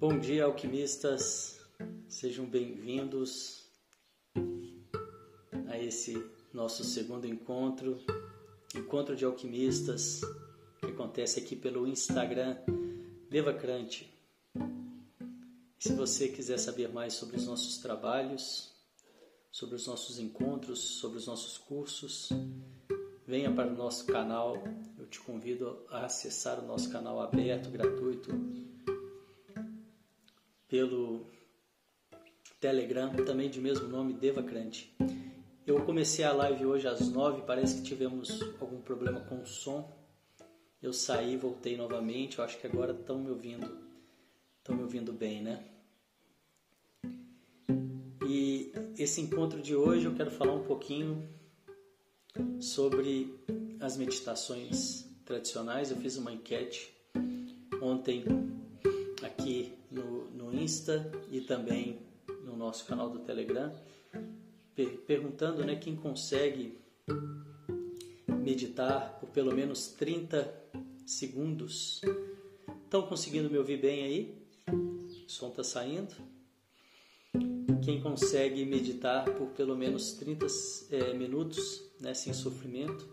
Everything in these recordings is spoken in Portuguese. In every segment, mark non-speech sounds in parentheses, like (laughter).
Bom dia, alquimistas. Sejam bem-vindos a esse nosso segundo encontro, encontro de alquimistas, que acontece aqui pelo Instagram Devacrante. Se você quiser saber mais sobre os nossos trabalhos, sobre os nossos encontros, sobre os nossos cursos, venha para o nosso canal. Eu te convido a acessar o nosso canal aberto, gratuito, pelo Telegram, também de mesmo nome, Devacrante. Eu comecei a live hoje às nove, parece que tivemos algum problema com o som. Eu saí, voltei novamente, eu acho que agora estão me ouvindo, estão me ouvindo bem, né? E esse encontro de hoje eu quero falar um pouquinho sobre as meditações tradicionais. Eu fiz uma enquete ontem aqui no, no Insta e também no nosso canal do Telegram, per perguntando né, quem consegue meditar por pelo menos 30 segundos. Estão conseguindo me ouvir bem aí? O som está saindo? Quem consegue meditar por pelo menos 30 é, minutos né, sem sofrimento?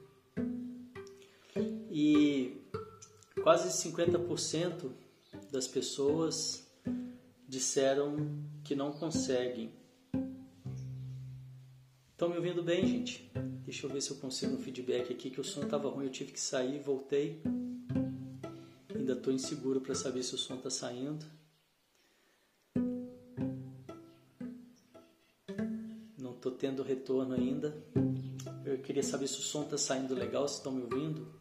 E quase 50% das pessoas disseram que não conseguem. Estão me ouvindo bem, gente? Deixa eu ver se eu consigo um feedback aqui, que o som estava ruim, eu tive que sair, voltei. Ainda estou inseguro para saber se o som está saindo. Não estou tendo retorno ainda. Eu queria saber se o som está saindo legal, se estão me ouvindo.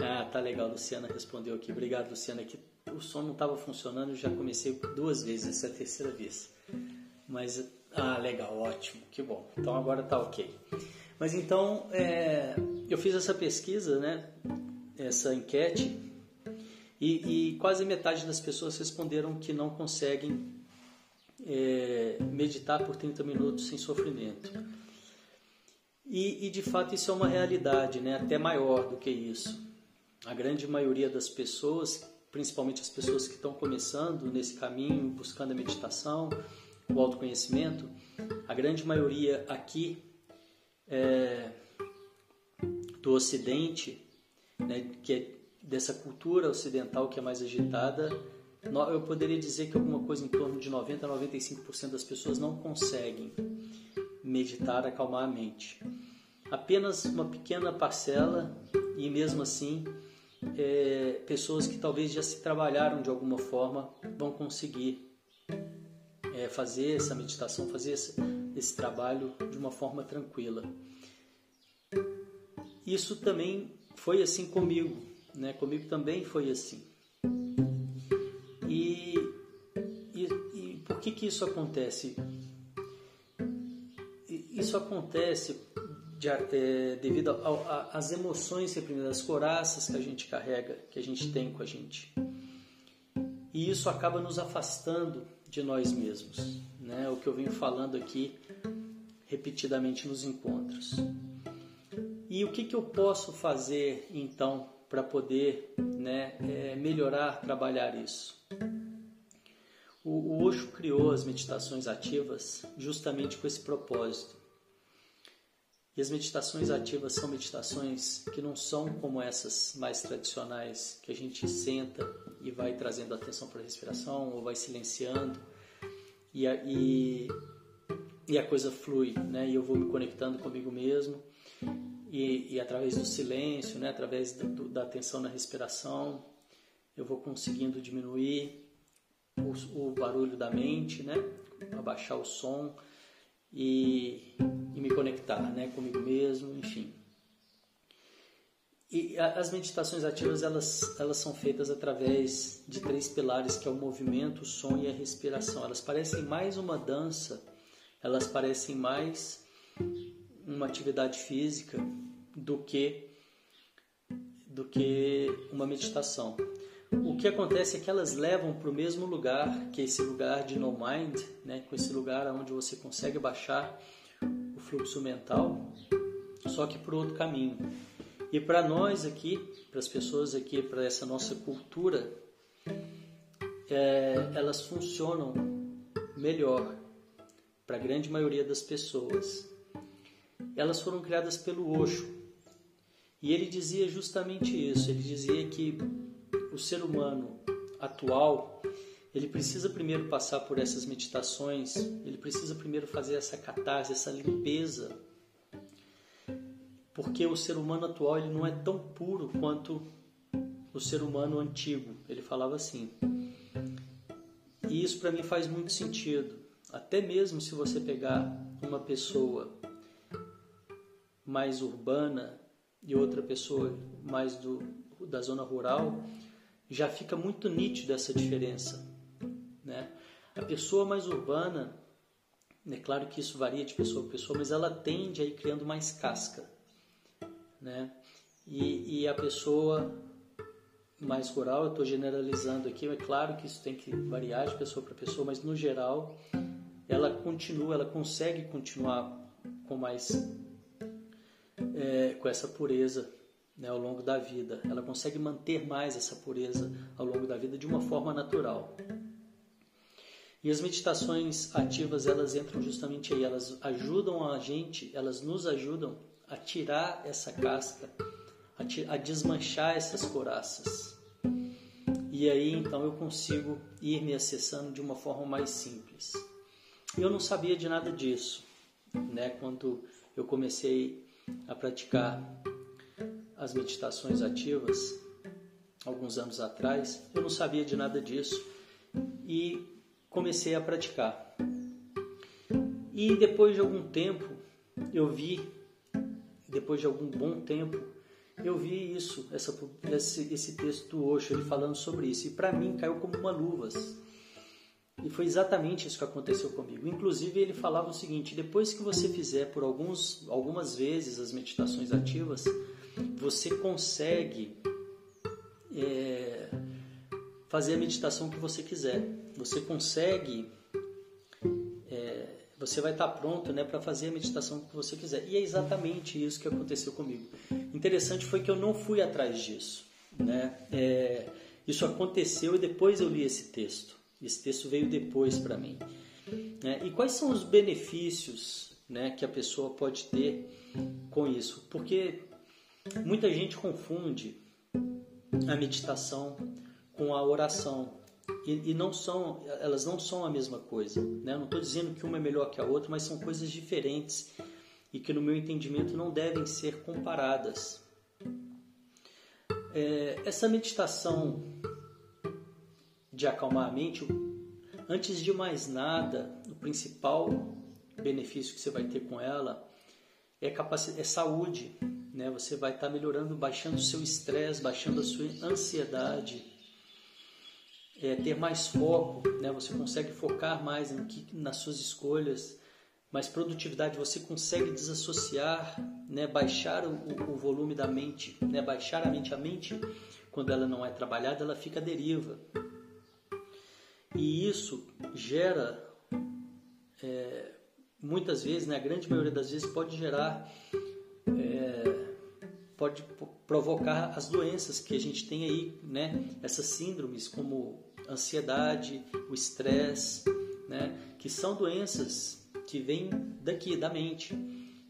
Ah, tá legal, Luciana respondeu aqui. Obrigado, Luciana. Que o som não estava funcionando, eu já comecei duas vezes, essa é a terceira vez. Mas, ah, legal, ótimo, que bom. Então agora tá ok. Mas então, é, eu fiz essa pesquisa, né? Essa enquete, e, e quase metade das pessoas responderam que não conseguem é, meditar por 30 minutos sem sofrimento. E, e, de fato isso é uma realidade, né? até maior do que isso. A grande maioria das pessoas, principalmente as pessoas que estão começando nesse caminho, buscando a meditação, o autoconhecimento, a grande maioria aqui é, do Ocidente, né, que é dessa cultura ocidental que é mais agitada, eu poderia dizer que alguma coisa em torno de 90 a 95% das pessoas não conseguem meditar, acalmar a mente. Apenas uma pequena parcela, e mesmo assim, é, pessoas que talvez já se trabalharam de alguma forma vão conseguir é, fazer essa meditação, fazer esse, esse trabalho de uma forma tranquila. Isso também foi assim comigo, né? Comigo também foi assim. E, e, e por que que isso acontece? Isso acontece de, é, devido às emoções reprimidas, às coraças que a gente carrega, que a gente tem com a gente. E isso acaba nos afastando de nós mesmos, né? O que eu venho falando aqui repetidamente nos encontros. E o que, que eu posso fazer então para poder né, é, melhorar, trabalhar isso? O, o Osho criou as meditações ativas justamente com esse propósito. E as meditações ativas são meditações que não são como essas mais tradicionais, que a gente senta e vai trazendo atenção para a respiração ou vai silenciando e a, e, e a coisa flui, né? E eu vou me conectando comigo mesmo e, e através do silêncio, né? Através do, da atenção na respiração, eu vou conseguindo diminuir o, o barulho da mente, né? Abaixar o som e, e me conectar, né? Comigo mesmo, enfim. E as meditações ativas elas, elas são feitas através de três pilares que é o movimento, o som e a respiração. Elas parecem mais uma dança, elas parecem mais uma atividade física do que do que uma meditação. O que acontece é que elas levam para o mesmo lugar, que é esse lugar de no mind, né, com esse lugar onde você consegue baixar o fluxo mental, só que por outro caminho. E para nós aqui, para as pessoas aqui, para essa nossa cultura é, elas funcionam melhor para a grande maioria das pessoas. Elas foram criadas pelo Osho. E ele dizia justamente isso. Ele dizia que o ser humano atual ele precisa primeiro passar por essas meditações, ele precisa primeiro fazer essa catarse, essa limpeza, porque o ser humano atual ele não é tão puro quanto o ser humano antigo. Ele falava assim. E isso para mim faz muito sentido. Até mesmo se você pegar uma pessoa mais urbana e outra pessoa mais do, da zona rural, já fica muito nítido essa diferença. Né? A pessoa mais urbana, é claro que isso varia de pessoa para pessoa, mas ela tende a ir criando mais casca. Né? E, e a pessoa mais rural, eu estou generalizando aqui, é claro que isso tem que variar de pessoa para pessoa, mas no geral ela continua, ela consegue continuar com mais é, com essa pureza né, ao longo da vida. Ela consegue manter mais essa pureza ao longo da vida de uma forma natural. E as meditações ativas, elas entram justamente aí, elas ajudam a gente, elas nos ajudam a tirar essa casca, a, a desmanchar essas coraças. E aí então eu consigo ir me acessando de uma forma mais simples. Eu não sabia de nada disso, né? Quando eu comecei a praticar as meditações ativas, alguns anos atrás, eu não sabia de nada disso. E comecei a praticar. E depois de algum tempo, eu vi, depois de algum bom tempo, eu vi isso, essa, esse, esse texto do Osho, ele falando sobre isso. E para mim caiu como uma luvas. E foi exatamente isso que aconteceu comigo. Inclusive, ele falava o seguinte: depois que você fizer por alguns, algumas vezes as meditações ativas, você consegue é, fazer a meditação que você quiser. Você consegue, é, você vai estar pronto né, para fazer a meditação que você quiser. E é exatamente isso que aconteceu comigo. Interessante foi que eu não fui atrás disso. Né? É, isso aconteceu e depois eu li esse texto. Esse texto veio depois para mim. Né? E quais são os benefícios né, que a pessoa pode ter com isso? Porque muita gente confunde a meditação com a oração. E, e, não são, elas não são a mesma coisa. Né? Não estou dizendo que uma é melhor que a outra, mas são coisas diferentes e que, no meu entendimento, não devem ser comparadas. É, essa meditação de acalmar a mente, antes de mais nada, o principal benefício que você vai ter com ela é, é saúde. Né? Você vai estar melhorando, baixando o seu estresse, baixando a sua ansiedade é, ter mais foco, né? você consegue focar mais em que, nas suas escolhas, mais produtividade, você consegue desassociar, né? baixar o, o, volume da mente, né? baixar a mente. A mente, quando ela não é trabalhada, ela fica à deriva. E isso gera, é, muitas vezes, né? a grande maioria das vezes, pode gerar, é, pode provocar as doenças que a gente tem aí, né? essas síndromes como ansiedade, o estresse, né? que são doenças que vêm daqui, da mente.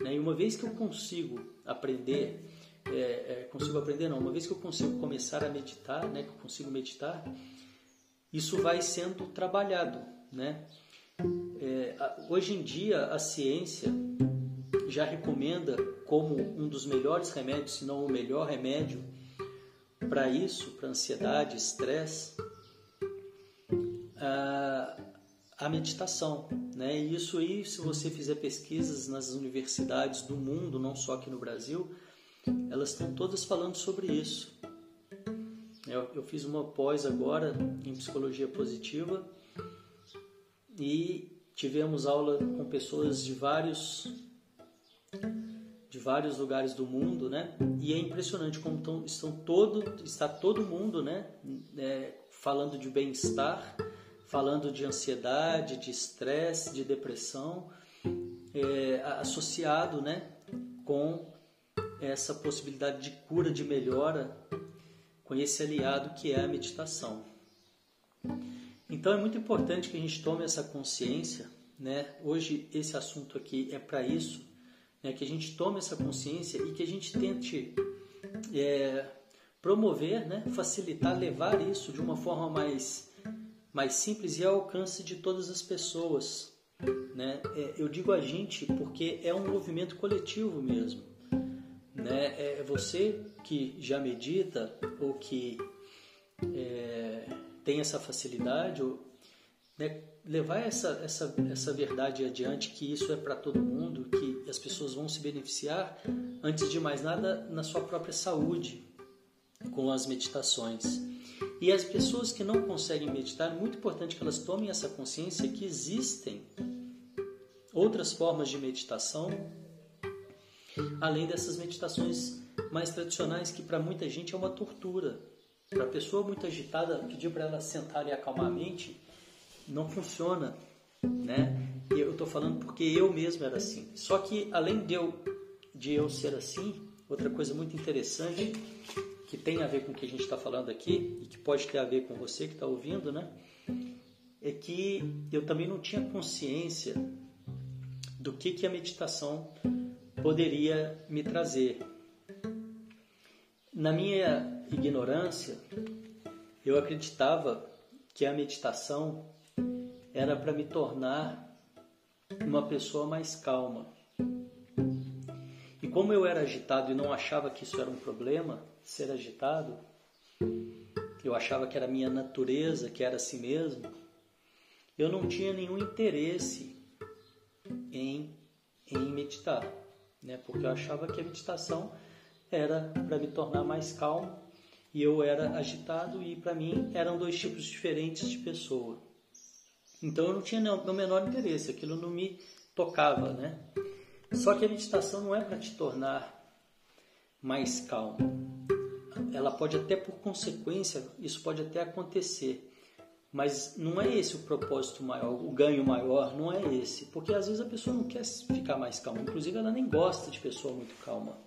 Né? E uma vez que eu consigo aprender, é, é, consigo aprender não, uma vez que eu consigo começar a meditar, né? que eu consigo meditar, isso vai sendo trabalhado. Né? É, hoje em dia a ciência já recomenda como um dos melhores remédios, se não o melhor remédio para isso, para ansiedade, estresse, a, a meditação. Né? E isso aí, se você fizer pesquisas nas universidades do mundo, não só aqui no Brasil, elas estão todas falando sobre isso. Eu, eu fiz uma pós agora em psicologia positiva e tivemos aula com pessoas de vários de vários lugares do mundo, né? E é impressionante como estão, todo está todo mundo, né? É, falando de bem-estar falando de ansiedade, de estresse, de depressão, é, associado né, com essa possibilidade de cura, de melhora, com esse aliado que é a meditação. Então é muito importante que a gente tome essa consciência, né? Hoje esse assunto aqui é para isso, né? Que a gente tome essa consciência e que a gente tente é, promover, né? Facilitar, levar isso de uma forma mais mais simples e ao alcance de todas as pessoas, né? É, eu digo a gente porque é um movimento coletivo mesmo, né? É você que já medita ou que é, tem essa facilidade, ou, né, levar essa, essa, essa verdade adiante, que isso é para todo mundo, que as pessoas vão se beneficiar, antes de mais nada, na sua própria saúde, com as meditações. E as pessoas que não conseguem meditar, é muito importante que elas tomem essa consciência que existem outras formas de meditação, além dessas meditações mais tradicionais, que para muita gente é uma tortura. Para a pessoa muito agitada, pedir para ela sentar e acalmar a mente, não funciona, né? E eu estou falando porque eu mesmo era assim. Só que além de eu, de eu ser assim, outra coisa muito interessante que tem a ver com o que a gente está falando aqui e que pode ter a ver com você que está ouvindo, né? É que eu também não tinha consciência do que, que a meditação poderia me trazer. Na minha ignorância, eu acreditava que a meditação era para me tornar uma pessoa mais calma. E como eu era agitado e não achava que isso era um problema, ser agitado, eu achava que era minha natureza, que era assim mesmo, eu não tinha nenhum interesse em, em meditar, né? porque eu achava que a meditação era para me tornar mais calmo e eu era agitado e para mim eram dois tipos diferentes de pessoa. Então eu não tinha o menor interesse, aquilo não me tocava, né? Só que a meditação não é para te tornar mais calmo. Ela pode até por consequência, isso pode até acontecer. Mas não é esse o propósito maior, o ganho maior, não é esse. Porque às vezes a pessoa não quer ficar mais calma. Inclusive ela nem gosta de pessoa muito calma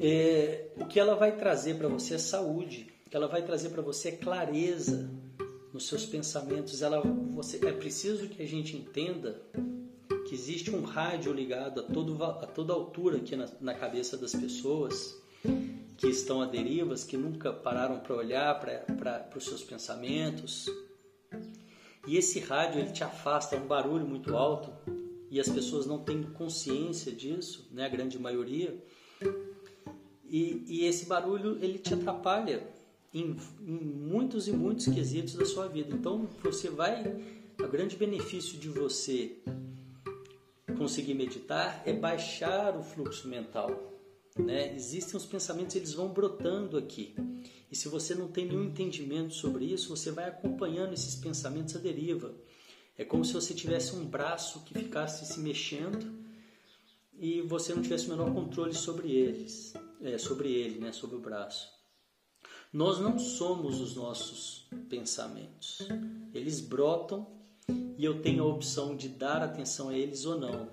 é, o que ela vai trazer para você é saúde, o que ela vai trazer para você é clareza nos seus pensamentos. Ela, você, é preciso que a gente entenda que existe um rádio ligado a, todo, a toda altura aqui na, na cabeça das pessoas que estão a derivas, que nunca pararam para olhar para os seus pensamentos. E esse rádio ele te afasta, é um barulho muito alto e as pessoas não têm consciência disso, né, a grande maioria. E, e esse barulho ele te atrapalha em, em, muitos e muitos quesitos da sua vida. Então você vai, o grande benefício de você conseguir meditar é baixar o fluxo mental. Né? Existem os pensamentos, eles vão brotando aqui. E se você não tem nenhum entendimento sobre isso, você vai acompanhando esses pensamentos à deriva. É como se você tivesse um braço que ficasse se mexendo e você não tivesse o menor controle sobre eles é, sobre ele, né, sobre o braço. Nós não somos os nossos pensamentos. Eles brotam e eu tenho a opção de dar atenção a eles ou não.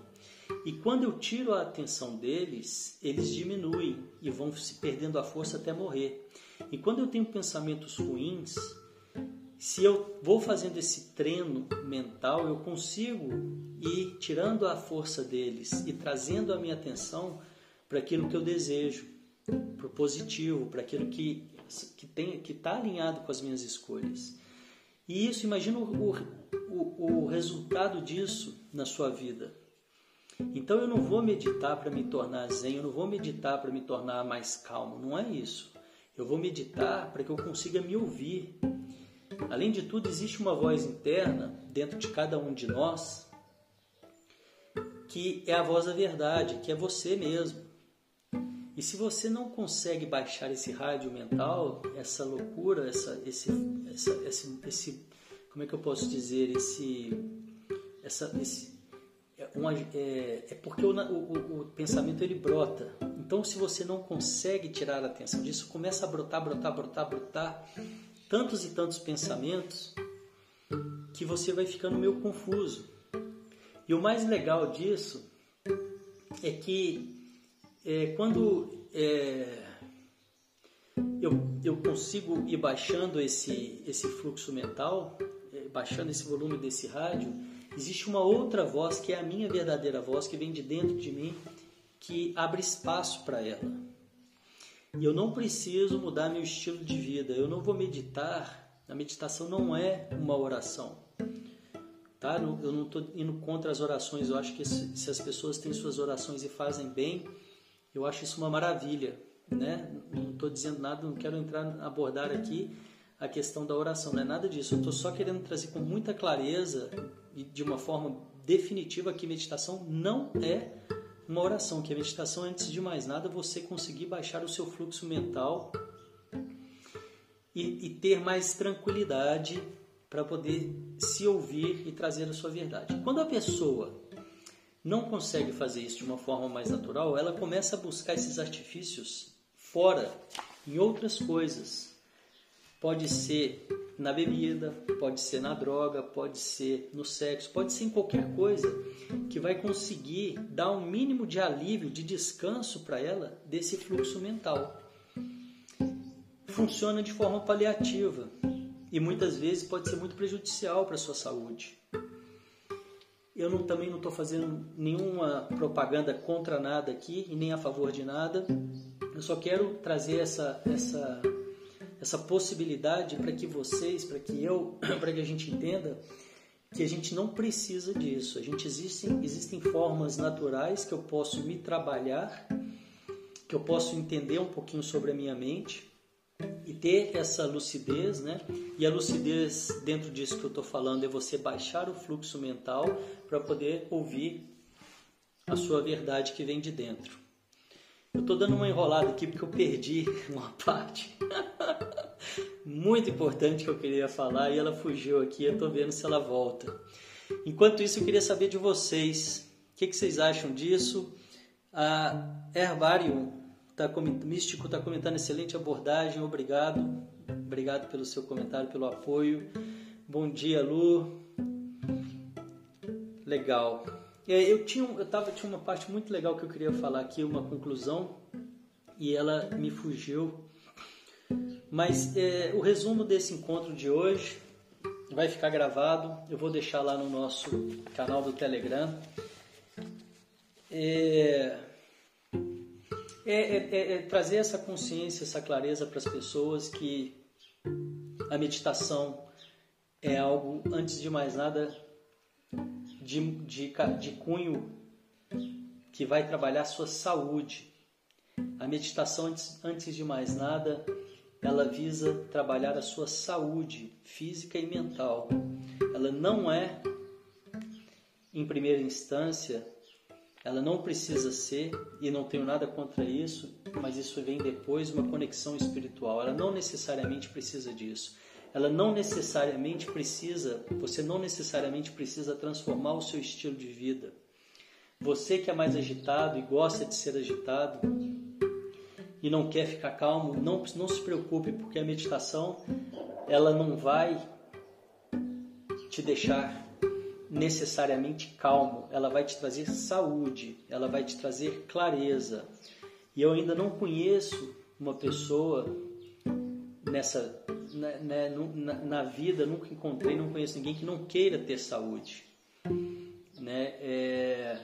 E quando eu tiro a atenção deles, eles diminuem e vão se perdendo a força até morrer. E quando eu tenho pensamentos ruins, se eu vou fazendo esse treino mental, eu consigo ir tirando a força deles e trazendo a minha atenção para aquilo que eu desejo para o positivo, para aquilo que que que está alinhado com as minhas escolhas. E isso, imagina o, o, o resultado disso na sua vida. Então eu não vou meditar para me tornar zen, eu não vou meditar para me tornar mais calmo, não é isso. Eu vou meditar para que eu consiga me ouvir. Além de tudo, existe uma voz interna dentro de cada um de nós que é a voz da verdade, que é você mesmo. E se você não consegue baixar esse rádio mental, essa loucura, essa, esse, essa, esse, esse, como é que eu posso dizer, esse, essa, esse, é, uma, é, é porque o, o, o, pensamento ele brota. Então, se você não consegue tirar a atenção disso, começa a brotar, brotar, brotar, brotar tantos e tantos pensamentos que você vai ficando meio confuso. E o mais legal disso é que é, quando é, eu, eu consigo ir baixando esse, esse fluxo mental, eh, baixando esse volume desse rádio, existe uma outra voz que é a minha verdadeira voz, que vem de dentro de mim, que abre espaço para ela. E eu não preciso mudar meu estilo de vida, eu não vou meditar. A meditação não é uma oração. Tá? Eu não estou indo contra as orações, eu acho que se as pessoas têm suas orações e fazem bem, eu acho isso uma maravilha né? Não estou dizendo nada, não quero entrar abordar aqui a questão da oração, não é nada disso. Eu estou só querendo trazer com muita clareza e de uma forma definitiva que meditação não é uma oração, que a meditação, antes de mais nada, você conseguir baixar o seu fluxo mental e, e ter mais tranquilidade para poder se ouvir e trazer a sua verdade. Quando a pessoa não consegue fazer isso de uma forma mais natural, ela começa a buscar esses artifícios fora, em outras coisas. Pode ser na bebida, pode ser na droga, pode ser no sexo, pode ser em qualquer coisa que vai conseguir dar um mínimo de alívio, de descanso para ela desse fluxo mental. Funciona de forma paliativa e muitas vezes pode ser muito prejudicial para a sua saúde. Eu não, também não estou fazendo nenhuma propaganda contra nada aqui e nem a favor de nada. Eu só quero trazer essa, essa, essa possibilidade para que vocês, para que eu, (clears throat) para que a gente entenda que a gente não precisa disso. A gente existem, existem formas naturais que eu posso me trabalhar, que eu posso entender um pouquinho sobre a minha mente e ter essa lucidez, né? E a lucidez dentro disso que eu estou falando é você baixar o fluxo mental para poder ouvir a sua verdade que vem de dentro. Eu estou dando uma enrolada aqui porque eu perdi (laughs) uma parte (laughs) muito importante que eu queria falar e ela fugiu aqui. Eu estou vendo se ela volta. Enquanto isso, eu queria saber de vocês. O que, que vocês acham disso? A Herbarium tá, Místico está comentando excelente abordagem. Obrigado. Obrigado pelo seu comentário, pelo apoio. Bom dia, Lu. Legal. É, eu tinha, eu tava, tinha uma parte muito legal que eu queria falar aqui, uma conclusão, e ela me fugiu. Mas é, o resumo desse encontro de hoje vai ficar gravado. Eu vou deixar lá no nosso canal do Telegram. É, é, é, é trazer essa consciência, essa clareza para as pessoas que a meditação é algo, antes de mais nada, de, de, de cunho que vai trabalhar a sua saúde. A meditação, antes, antes de mais nada, ela visa trabalhar a sua saúde física e mental. Ela não é, em primeira instância, ela não precisa ser, e não tenho nada contra isso, mas isso vem depois, uma conexão espiritual. Ela não necessariamente precisa disso ela não necessariamente precisa, você não necessariamente precisa transformar o seu estilo de vida. Você que é mais agitado e gosta de ser agitado e não quer ficar calmo, não, não se preocupe, porque a meditação ela não vai te deixar necessariamente calmo, ela vai te trazer saúde, ela vai te trazer clareza. E eu ainda não conheço uma pessoa nessa né, né na, na, vida nunca encontrei, não conheço ninguém que não queira ter saúde, né? É,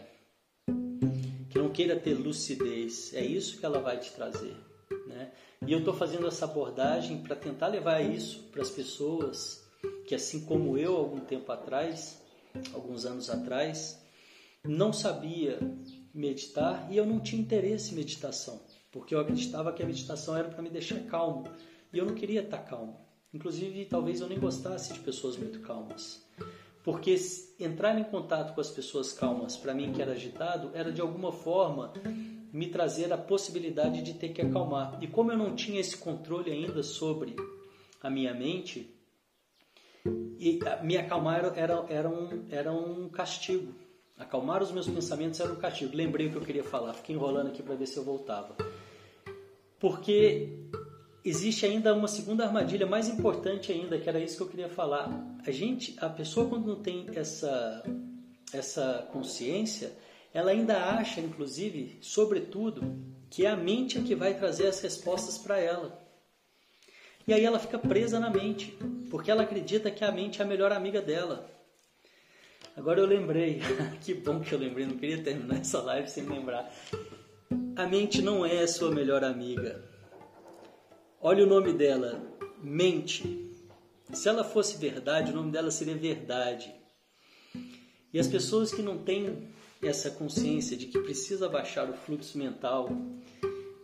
que não queira ter lucidez. É isso que ela vai te trazer, né? E eu estou fazendo essa abordagem para tentar levar isso para as pessoas que, assim como eu, algum tempo atrás, alguns anos atrás, não sabia meditar e eu não tinha interesse em meditação, porque eu acreditava que a meditação era para me deixar calmo. E eu não queria estar calmo. Inclusive, talvez eu nem gostasse de pessoas muito calmas. Porque entrar em contato com as pessoas calmas, para mim que era agitado, era de alguma forma me trazer a possibilidade de ter que acalmar. E como eu não tinha esse controle ainda sobre a minha mente, e me acalmar era, era, um, era um castigo. Acalmar os meus pensamentos era um castigo. Lembrei o que eu queria falar, fiquei enrolando aqui para ver se eu voltava. Porque existe ainda uma segunda armadilha mais importante ainda, que era isso que eu queria falar. A gente, a pessoa quando não tem essa essa consciência, ela ainda acha, inclusive, sobretudo, que é a mente é que vai trazer as respostas para ela. E aí ela fica presa na mente, porque ela acredita que a mente é a melhor amiga dela. Agora eu lembrei, (laughs) que bom que eu lembrei, não queria terminar essa live sem lembrar. A mente não é a sua melhor amiga. Olha o nome dela, mente. Se ela fosse verdade, o nome dela seria verdade. E as pessoas que não têm essa consciência de que precisa baixar o fluxo mental,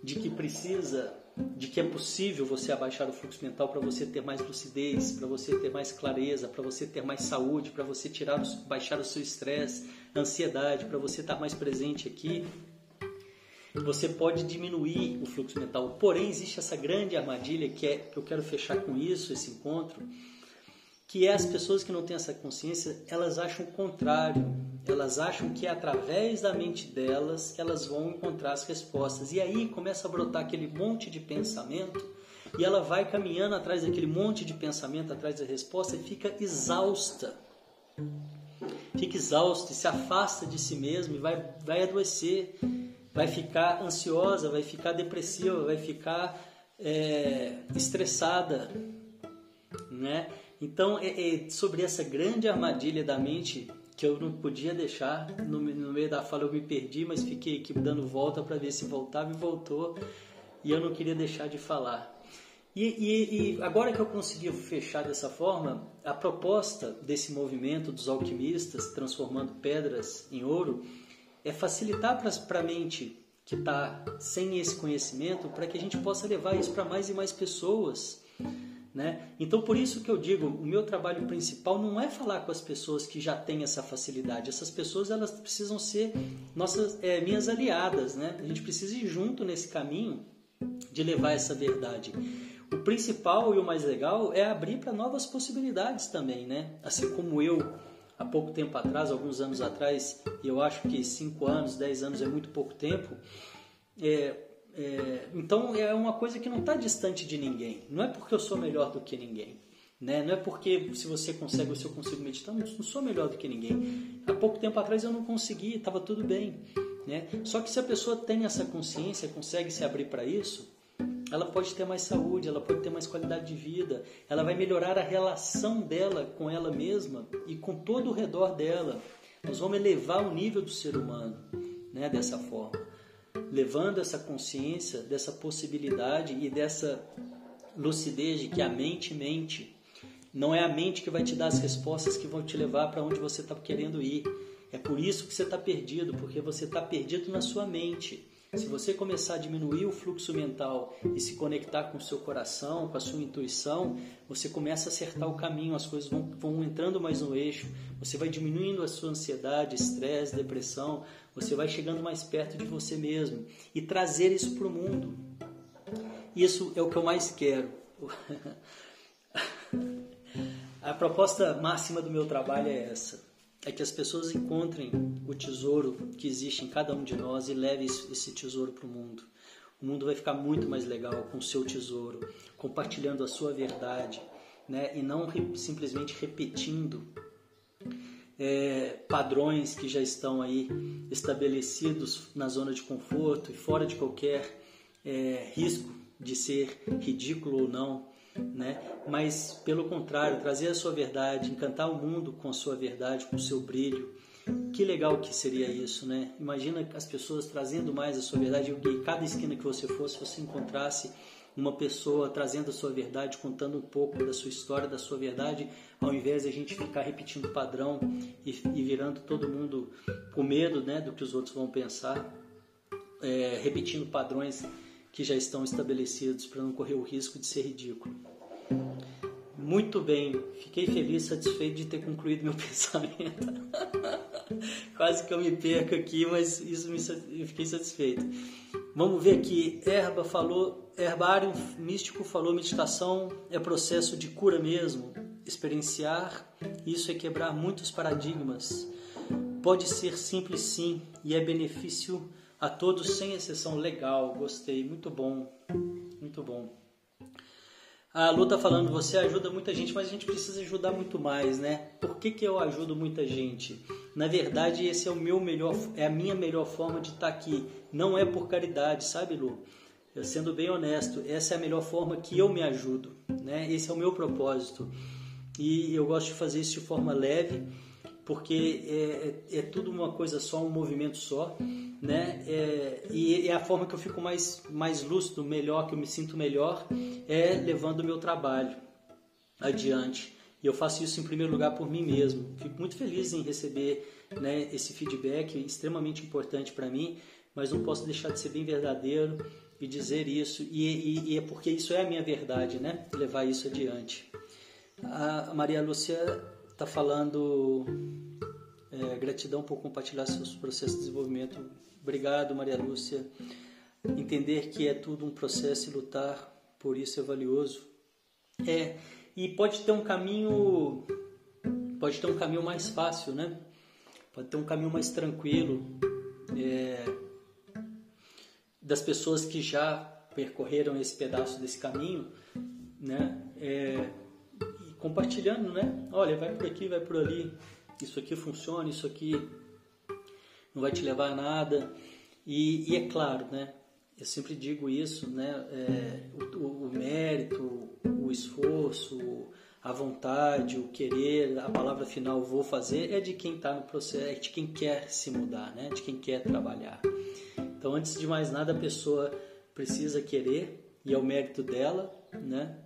de que precisa, de que é possível você abaixar o fluxo mental para você ter mais lucidez, para você ter mais clareza, para você ter mais saúde, para você tirar, baixar o seu estresse, ansiedade, para você estar mais presente aqui, você pode diminuir o fluxo mental. Porém, existe essa grande armadilha que é que eu quero fechar com isso esse encontro, que é as pessoas que não têm essa consciência, elas acham o contrário. Elas acham que é através da mente delas que elas vão encontrar as respostas. E aí começa a brotar aquele monte de pensamento e ela vai caminhando atrás daquele monte de pensamento, atrás da resposta e fica exausta. Fica exausta e se afasta de si mesmo e vai, vai adoecer vai ficar ansiosa, vai ficar depressiva, vai ficar é, estressada, né? Então, é, é, sobre essa grande armadilha da mente que eu não podia deixar, no, no meio da fala eu me perdi, mas fiquei aqui dando volta para ver se voltava e voltou, e eu não queria deixar de falar. E, e, e, agora que eu consegui fechar dessa forma, a proposta desse movimento dos alquimistas transformando pedras em ouro é facilitar para a mente que está sem esse conhecimento, para que a gente possa levar isso para mais e mais pessoas. Né? Então, por isso que eu digo, o meu trabalho principal não é falar com as pessoas que já têm essa facilidade. Essas pessoas elas precisam ser nossas, é, minhas aliadas. Né? A gente precisa ir junto nesse caminho de levar essa verdade. O principal e o mais legal é abrir para novas possibilidades também, né? Assim como eu há pouco tempo atrás, alguns anos atrás, e eu acho que 5 anos, 10 anos é muito pouco tempo, é, é, então é uma coisa que não está distante de ninguém. Não é porque eu sou melhor do que ninguém. Né? Não é porque se você consegue ou se eu consigo meditar, não sou melhor do que ninguém. Há pouco tempo atrás eu não consegui, estava tudo bem. Né? Só que se a pessoa tem essa consciência, consegue se abrir para isso, ela pode ter mais saúde, ela pode ter mais qualidade de vida, ela vai melhorar a relação dela com ela mesma e com todo o redor dela. Nós vamos elevar o nível do ser humano né, dessa forma, levando essa consciência dessa possibilidade e dessa lucidez de que a mente mente. Não é a mente que vai te dar as respostas que vão te levar para onde você está querendo ir. É por isso que você está perdido, porque você está perdido na sua mente. Se você começar a diminuir o fluxo mental e se conectar com o seu coração, com a sua intuição, você começa a acertar o caminho, as coisas vão, vão entrando mais no eixo, você vai diminuindo a sua ansiedade, estresse, depressão, você vai chegando mais perto de você mesmo e trazer isso para o mundo. Isso é o que eu mais quero. (laughs) a proposta máxima do meu trabalho é essa é que as pessoas encontrem o tesouro que existe em cada um de nós e levem esse tesouro para o mundo. O mundo vai ficar muito mais legal com o seu tesouro, compartilhando a sua verdade, né? e não re simplesmente repetindo é, padrões que já estão aí estabelecidos na zona de conforto e fora de qualquer é, risco de ser ridículo ou não né? Mas pelo contrário, trazer a sua verdade, encantar o mundo com a sua verdade, com o seu brilho. Que legal que seria isso, né? Imagina as pessoas trazendo mais a sua verdade e cada esquina que você fosse, você encontrasse uma pessoa trazendo a sua verdade, contando um pouco da sua história, da sua verdade, ao invés de a gente ficar repetindo padrão e, e, virando todo mundo com medo né, do que os outros vão pensar, é, repetindo padrões que já estão estabelecidos para não correr o risco de ser ridículo. Muito bem, fiquei feliz, satisfeito de ter concluído meu (laughs) pensamento. Quase que eu me perco aqui, mas isso me, eu fiquei satisfeito. Vamos ver aqui, Herba falou, herbário místico falou, meditação é processo de cura mesmo. Experienciar isso é quebrar muitos paradigmas. Pode ser simples sim e é benefício a todos sem exceção. Legal, gostei, muito bom, muito bom. A Lu tá falando, você ajuda muita gente, mas a gente precisa ajudar muito mais, né? Por que, que eu ajudo muita gente? Na verdade, esse é o meu melhor, é a minha melhor forma de estar tá aqui. Não é por caridade, sabe, Lu? Eu sendo bem honesto, essa é a melhor forma que eu me ajudo, né? Esse é o meu propósito. E eu gosto de fazer isso de forma leve, porque é, é, é tudo uma coisa só, um movimento só, né? É, e é a forma que eu fico mais, mais lúcido, melhor, que eu me sinto melhor, é levando o meu trabalho adiante. E eu faço isso em primeiro lugar por mim mesmo. Fico muito feliz em receber né, esse feedback extremamente importante para mim, mas não posso deixar de ser bem verdadeiro e dizer isso. E, e, e, é porque isso é a minha verdade, né? Levar isso adiante. A Maria Lúcia está falando é, gratidão por compartilhar seus processos de desenvolvimento. Obrigado, Maria Lúcia. Entender que é tudo um processo e lutar por isso é valioso. É, e pode ter um caminho pode ter um caminho mais fácil, né? Pode ter um caminho mais tranquilo é, das pessoas que já percorreram esse pedaço desse caminho, né? É, compartilhando, né? Olha, vai por aqui, vai por ali. Isso aqui funciona, isso aqui não vai te levar a nada. E, e é claro, né? Eu sempre digo isso, né? É, o, o, mérito, o esforço, a vontade, o querer, a palavra final vou fazer é de quem está no processo, é de quem quer se mudar, né? De quem quer trabalhar. Então, antes de mais nada, a pessoa precisa querer e é o mérito dela, né?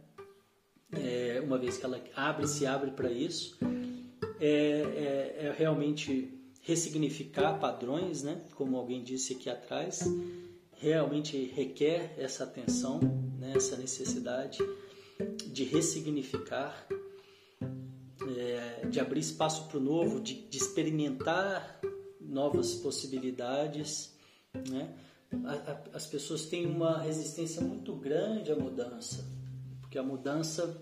É, uma vez que ela abre, se abre para isso, é, é, é realmente ressignificar padrões, né? Como alguém disse aqui atrás realmente requer essa atenção, né, essa necessidade de ressignificar, é, de abrir espaço para o novo, de, de, experimentar novas possibilidades. Né? As pessoas têm uma resistência muito grande à mudança, porque a mudança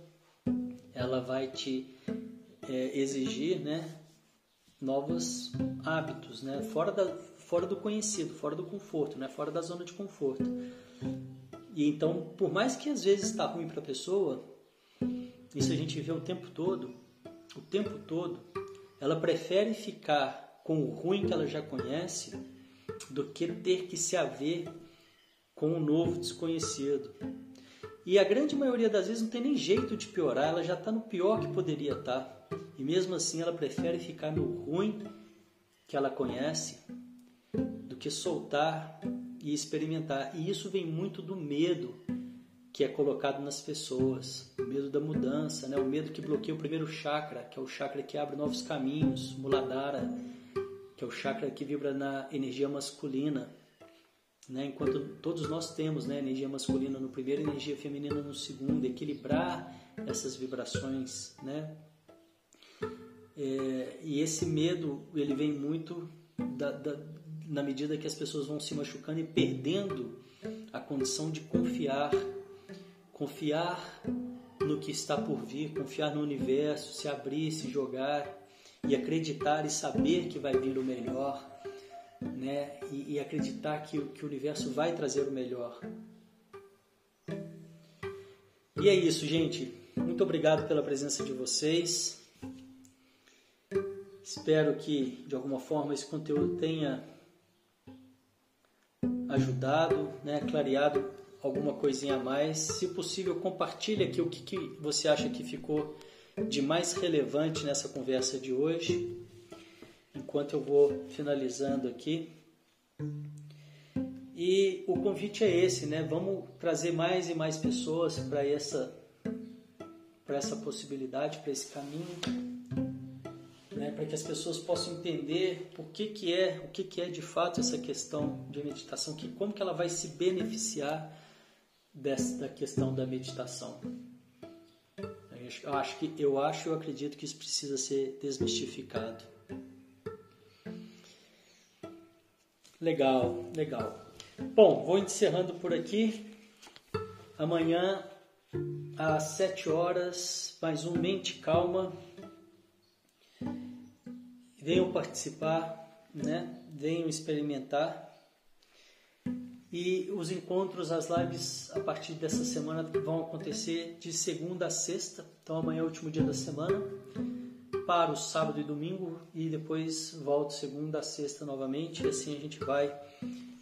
ela vai te é, exigir né, novos hábitos, né? fora da, fora do conhecido, fora do conforto, né? fora da zona de conforto. E então, por mais que às vezes está ruim para a pessoa, isso a gente vê o tempo todo, o tempo todo, ela prefere ficar com o ruim que ela já conhece do que ter que se haver com o novo desconhecido. E a grande maioria das vezes não tem nem jeito de piorar, ela já está no pior que poderia estar. E mesmo assim ela prefere ficar no ruim que ela conhece do que soltar e experimentar. E isso vem muito do medo que é colocado nas pessoas, o medo da mudança, né? o medo que bloqueia o primeiro chakra, que é o chakra que abre novos caminhos, Muladhara, que é o chakra que vibra na energia masculina. Né? Enquanto todos nós temos né? energia masculina no primeiro energia feminina no segundo, equilibrar essas vibrações. Né? É, e esse medo ele vem muito da, da, na medida que as pessoas vão se machucando e perdendo a condição de confiar, confiar no que está por vir, confiar no universo, se abrir, se jogar e acreditar e saber que vai vir o melhor, né? E, e acreditar que, que o universo vai trazer o melhor. E é isso, gente. Muito obrigado pela presença de vocês. Espero que de alguma forma esse conteúdo tenha ajudado, né, clareado alguma coisinha a mais. Se possível, compartilhe aqui o que, que você acha que ficou de mais relevante nessa conversa de hoje. Enquanto eu vou finalizando aqui. E o convite é esse, né? Vamos trazer mais e mais pessoas para essa para essa possibilidade, para esse caminho né, para que as pessoas possam entender o que, que é, o que, que é de fato essa questão de meditação, que como que ela vai se beneficiar desta questão da meditação. Eu acho que eu acho, eu acredito que isso precisa ser desmistificado. Legal, legal. Bom, vou encerrando por aqui. Amanhã às 7 horas, mais um Mente Calma venham participar, né? venham experimentar. E os encontros, as lives a partir dessa semana vão acontecer de segunda a sexta, então amanhã é o último dia da semana, para o sábado e domingo, e depois volto segunda a sexta novamente, e assim a gente vai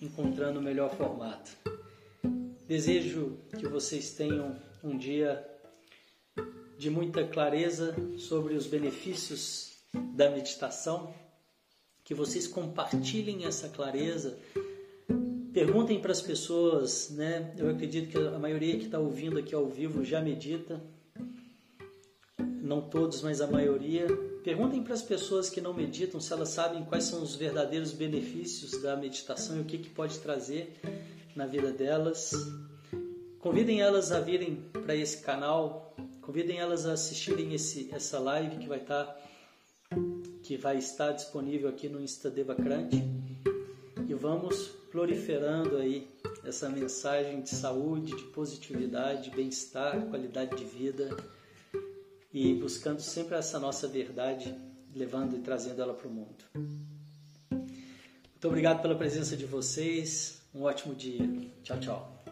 encontrando o melhor formato. Desejo que vocês tenham um dia de muita clareza sobre os benefícios da meditação, que vocês compartilhem essa clareza. Perguntem para as pessoas, né? Eu acredito que a maioria que está ouvindo aqui ao vivo já medita, não todos, mas a maioria. Perguntem para as pessoas que não meditam se elas sabem quais são os verdadeiros benefícios da meditação e o que, que pode trazer na vida delas. Convidem elas a virem para esse canal, convidem elas a assistirem esse, essa live que vai estar tá, que vai estar disponível aqui no Insta Devacrante e vamos proliferando aí essa mensagem de saúde, de positividade, bem-estar, qualidade de vida e buscando sempre essa nossa verdade, levando e trazendo ela para o mundo. Muito obrigado pela presença de vocês. Um ótimo dia. Tchau, tchau.